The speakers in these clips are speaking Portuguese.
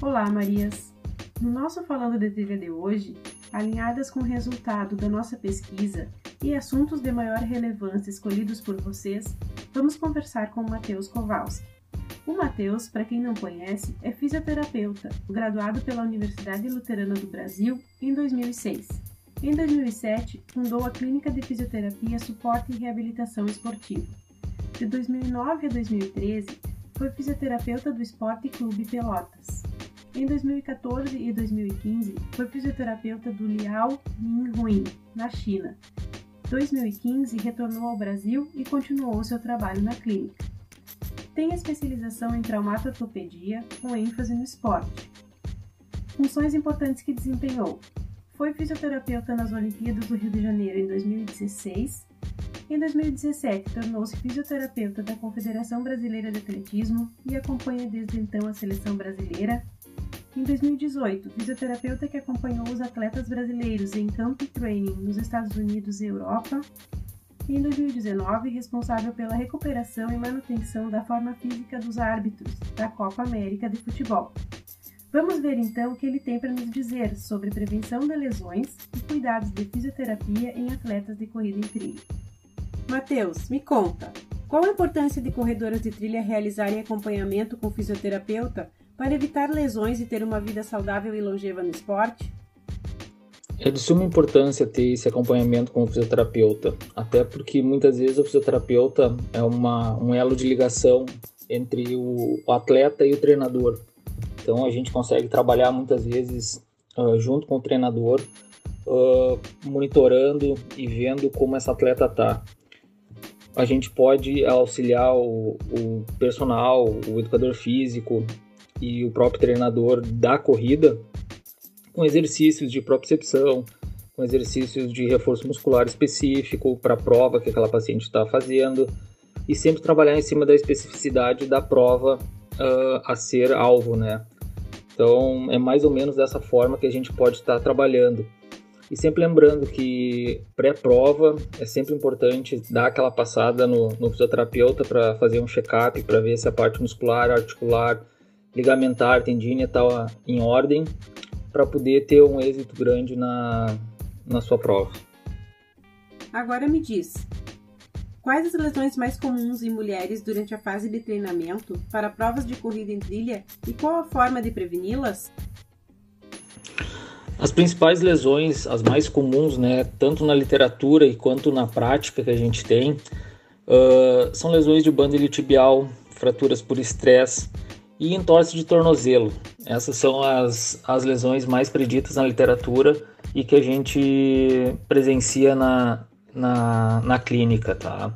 Olá, Marias! No nosso Falando de Trilha de hoje, alinhadas com o resultado da nossa pesquisa e assuntos de maior relevância escolhidos por vocês, vamos conversar com o Matheus Kowalski. O Matheus, para quem não conhece, é fisioterapeuta, graduado pela Universidade Luterana do Brasil em 2006. Em 2007, fundou a Clínica de Fisioterapia Suporte e Reabilitação Esportiva. De 2009 a 2013, foi fisioterapeuta do Esporte Clube Pelotas. Em 2014 e 2015, foi fisioterapeuta do Liao Minhuin, na China. Em 2015, retornou ao Brasil e continuou seu trabalho na clínica. Tem especialização em traumatologia com ênfase no esporte. Funções importantes que desempenhou. Foi fisioterapeuta nas Olimpíadas do Rio de Janeiro em 2016. Em 2017, tornou-se fisioterapeuta da Confederação Brasileira de Atletismo e acompanha desde então a seleção brasileira. Em 2018, fisioterapeuta que acompanhou os atletas brasileiros em camp training nos Estados Unidos e Europa em 2019 responsável pela recuperação e manutenção da forma física dos árbitros da Copa América de Futebol. Vamos ver então o que ele tem para nos dizer sobre prevenção de lesões e cuidados de fisioterapia em atletas de corrida em trilha. Matheus, me conta, qual a importância de corredoras de trilha realizarem acompanhamento com fisioterapeuta para evitar lesões e ter uma vida saudável e longeva no esporte? É de suma importância ter esse acompanhamento com o fisioterapeuta, até porque muitas vezes o fisioterapeuta é uma, um elo de ligação entre o, o atleta e o treinador. Então a gente consegue trabalhar muitas vezes uh, junto com o treinador, uh, monitorando e vendo como essa atleta está. A gente pode auxiliar o, o personal, o educador físico e o próprio treinador da corrida com exercícios de propriocepção, com exercícios de reforço muscular específico para a prova que aquela paciente está fazendo e sempre trabalhar em cima da especificidade da prova uh, a ser alvo, né? Então é mais ou menos dessa forma que a gente pode estar trabalhando. E sempre lembrando que pré-prova é sempre importante dar aquela passada no, no fisioterapeuta para fazer um check-up, para ver se a parte muscular, articular, ligamentar, tendínea está em ordem para poder ter um êxito grande na, na sua prova. Agora me diz, quais as lesões mais comuns em mulheres durante a fase de treinamento para provas de corrida em trilha e qual a forma de preveni-las? As principais lesões, as mais comuns, né, tanto na literatura e quanto na prática que a gente tem, uh, são lesões de banda iliotibial, fraturas por estresse, e entorse de tornozelo. Essas são as, as lesões mais preditas na literatura e que a gente presencia na, na, na clínica, tá?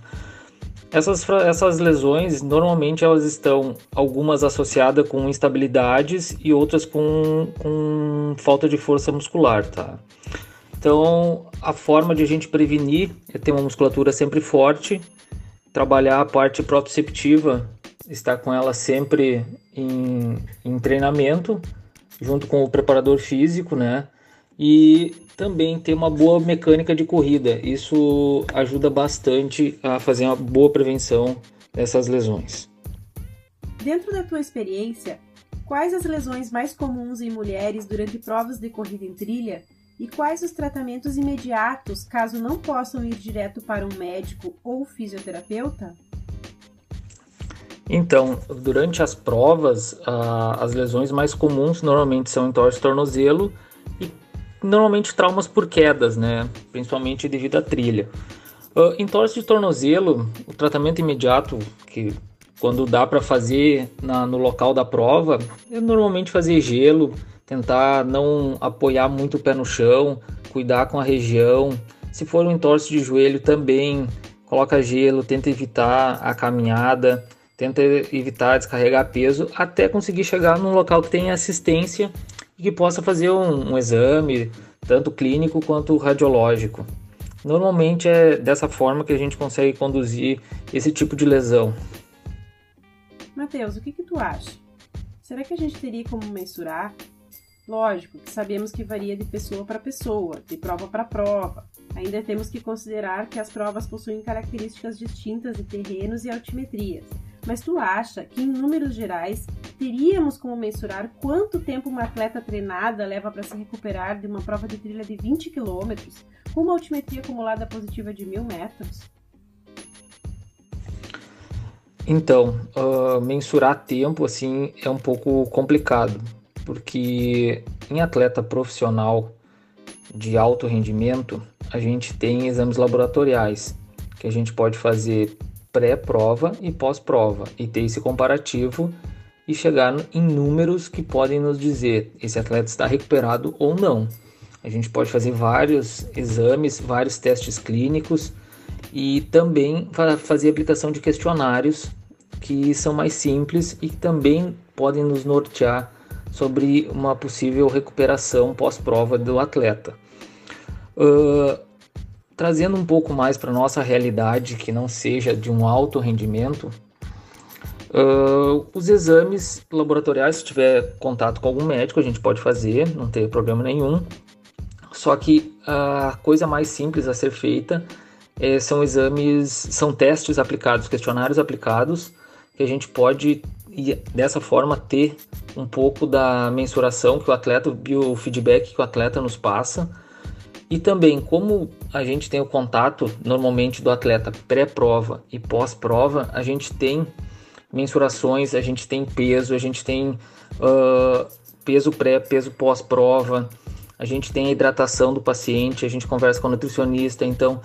Essas, essas lesões, normalmente elas estão algumas associadas com instabilidades e outras com, com falta de força muscular, tá? Então, a forma de a gente prevenir é ter uma musculatura sempre forte, trabalhar a parte proprioceptiva estar com ela sempre em, em treinamento, junto com o preparador físico, né? E também ter uma boa mecânica de corrida. Isso ajuda bastante a fazer uma boa prevenção dessas lesões. Dentro da tua experiência, quais as lesões mais comuns em mulheres durante provas de corrida em trilha e quais os tratamentos imediatos caso não possam ir direto para um médico ou fisioterapeuta? Então, durante as provas, as lesões mais comuns normalmente são entorse tornozelo normalmente traumas por quedas, né? Principalmente devido à trilha. Uh, de tornozelo, o tratamento imediato que quando dá para fazer na, no local da prova é normalmente fazer gelo, tentar não apoiar muito o pé no chão, cuidar com a região. Se for um entorse de joelho também, coloca gelo, tenta evitar a caminhada tenta evitar descarregar peso até conseguir chegar num local que tenha assistência e que possa fazer um, um exame, tanto clínico quanto radiológico. Normalmente é dessa forma que a gente consegue conduzir esse tipo de lesão. Mateus, o que, que tu acha? Será que a gente teria como mensurar? Lógico que sabemos que varia de pessoa para pessoa, de prova para prova. Ainda temos que considerar que as provas possuem características distintas de terrenos e altimetrias mas tu acha que, em números gerais, teríamos como mensurar quanto tempo uma atleta treinada leva para se recuperar de uma prova de trilha de 20 km com uma altimetria acumulada positiva de 1000 metros? Então, uh, mensurar tempo assim é um pouco complicado, porque em atleta profissional de alto rendimento, a gente tem exames laboratoriais que a gente pode fazer pré-prova e pós-prova e ter esse comparativo e chegar em números que podem nos dizer esse atleta está recuperado ou não. A gente pode fazer vários exames, vários testes clínicos e também fazer aplicação de questionários que são mais simples e que também podem nos nortear sobre uma possível recuperação pós-prova do atleta. Uh, trazendo um pouco mais para nossa realidade, que não seja de um alto rendimento, uh, os exames laboratoriais, se tiver contato com algum médico, a gente pode fazer, não tem problema nenhum. Só que a coisa mais simples a ser feita é, são exames, são testes aplicados, questionários aplicados, que a gente pode dessa forma ter um pouco da mensuração que o atleta, o biofeedback que o atleta nos passa e também, como a gente tem o contato normalmente do atleta pré-prova e pós-prova, a gente tem mensurações, a gente tem peso, a gente tem uh, peso pré, peso pós-prova, a gente tem a hidratação do paciente, a gente conversa com o nutricionista. Então,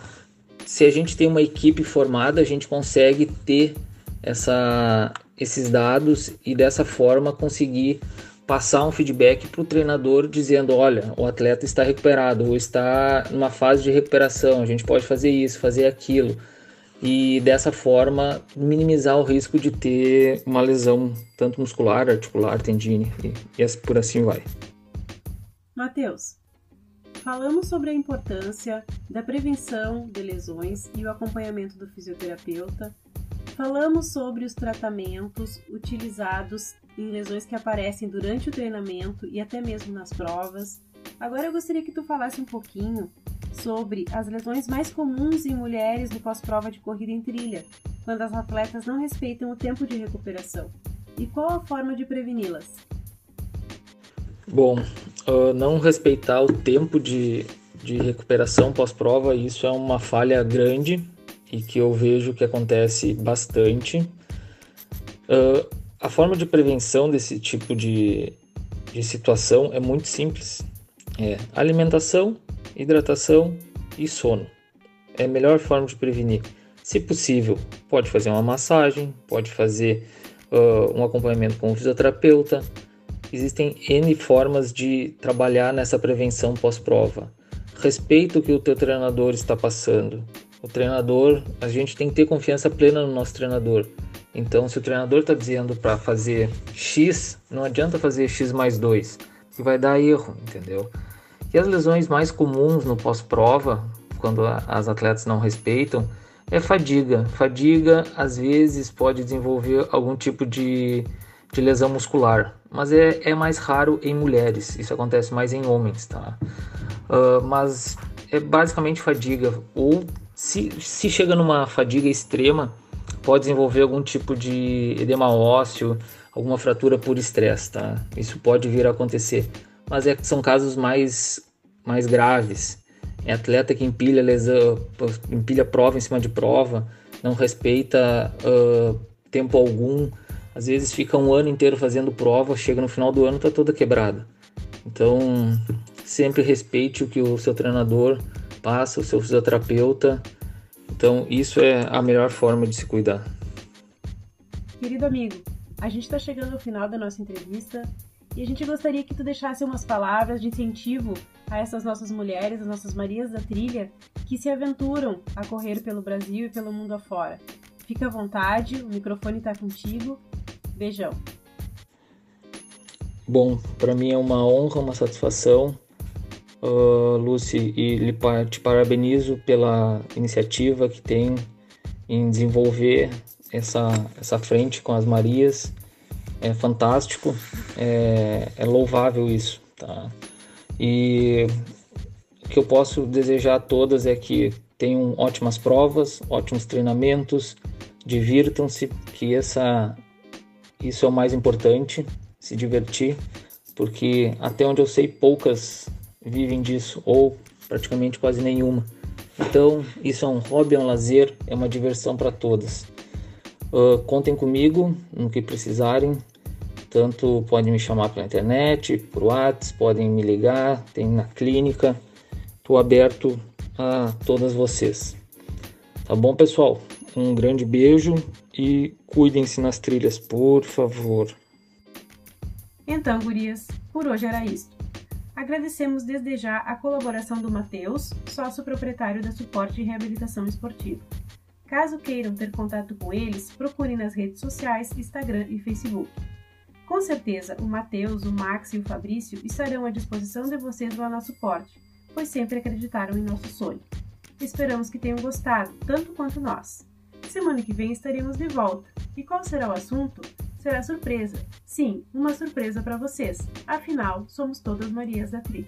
se a gente tem uma equipe formada, a gente consegue ter essa, esses dados e dessa forma conseguir passar um feedback para o treinador dizendo, olha, o atleta está recuperado ou está numa fase de recuperação, a gente pode fazer isso, fazer aquilo e dessa forma minimizar o risco de ter uma lesão tanto muscular, articular, tendine e, e por assim vai. Matheus, falamos sobre a importância da prevenção de lesões e o acompanhamento do fisioterapeuta. Falamos sobre os tratamentos utilizados em lesões que aparecem durante o treinamento e até mesmo nas provas. Agora eu gostaria que tu falasse um pouquinho sobre as lesões mais comuns em mulheres no pós-prova de corrida em trilha, quando as atletas não respeitam o tempo de recuperação. E qual a forma de preveni-las? Bom, uh, não respeitar o tempo de, de recuperação pós-prova, isso é uma falha grande e que eu vejo que acontece bastante. Uh, a forma de prevenção desse tipo de, de situação é muito simples. É alimentação, hidratação e sono. É a melhor forma de prevenir. Se possível, pode fazer uma massagem, pode fazer uh, um acompanhamento com um fisioterapeuta. Existem N formas de trabalhar nessa prevenção pós-prova. Respeita o que o teu treinador está passando. O treinador, a gente tem que ter confiança plena no nosso treinador. Então, se o treinador está dizendo para fazer X, não adianta fazer X mais 2, que vai dar erro, entendeu? E as lesões mais comuns no pós-prova, quando as atletas não respeitam, é fadiga. Fadiga, às vezes, pode desenvolver algum tipo de, de lesão muscular, mas é, é mais raro em mulheres, isso acontece mais em homens, tá? Uh, mas é basicamente fadiga, ou se, se chega numa fadiga extrema, pode desenvolver algum tipo de edema ósseo, alguma fratura por estresse, tá? Isso pode vir a acontecer, mas é, são casos mais, mais graves. É atleta que empilha lesão, empilha prova em cima de prova, não respeita uh, tempo algum, às vezes fica um ano inteiro fazendo prova, chega no final do ano tá toda quebrada. Então sempre respeite o que o seu treinador passa, o seu fisioterapeuta então, isso é a melhor forma de se cuidar. Querido amigo, a gente está chegando ao final da nossa entrevista e a gente gostaria que tu deixasse umas palavras de incentivo a essas nossas mulheres, as nossas Marias da Trilha, que se aventuram a correr pelo Brasil e pelo mundo afora. Fica à vontade, o microfone está contigo. Beijão. Bom, para mim é uma honra, uma satisfação uh, Lucy, e lhe, te parabenizo pela iniciativa que tem em desenvolver essa, essa frente com as Marias. É fantástico, é, é louvável isso, tá? E o que eu posso desejar a todas é que tenham ótimas provas, ótimos treinamentos, divirtam-se, que essa isso é o mais importante, se divertir, porque até onde eu sei poucas vivem disso ou praticamente quase nenhuma. Então, isso é um hobby, é um lazer, é uma diversão para todas. Uh, contem comigo no que precisarem. Tanto podem me chamar pela internet, por WhatsApp, podem me ligar, tem na clínica. Estou aberto a todas vocês. Tá bom, pessoal? Um grande beijo e cuidem-se nas trilhas, por favor. Então, gurias, por hoje era isto. Agradecemos desde já a colaboração do Matheus, sócio proprietário da Suporte e Reabilitação Esportiva. Caso queiram ter contato com eles, procurem nas redes sociais, Instagram e Facebook. Com certeza, o Matheus, o Max e o Fabrício estarão à disposição de vocês lá na Suporte, pois sempre acreditaram em nosso sonho. Esperamos que tenham gostado, tanto quanto nós. Semana que vem estaremos de volta. E qual será o assunto? será surpresa. Sim, uma surpresa para vocês. Afinal, somos todas Marias da Tri.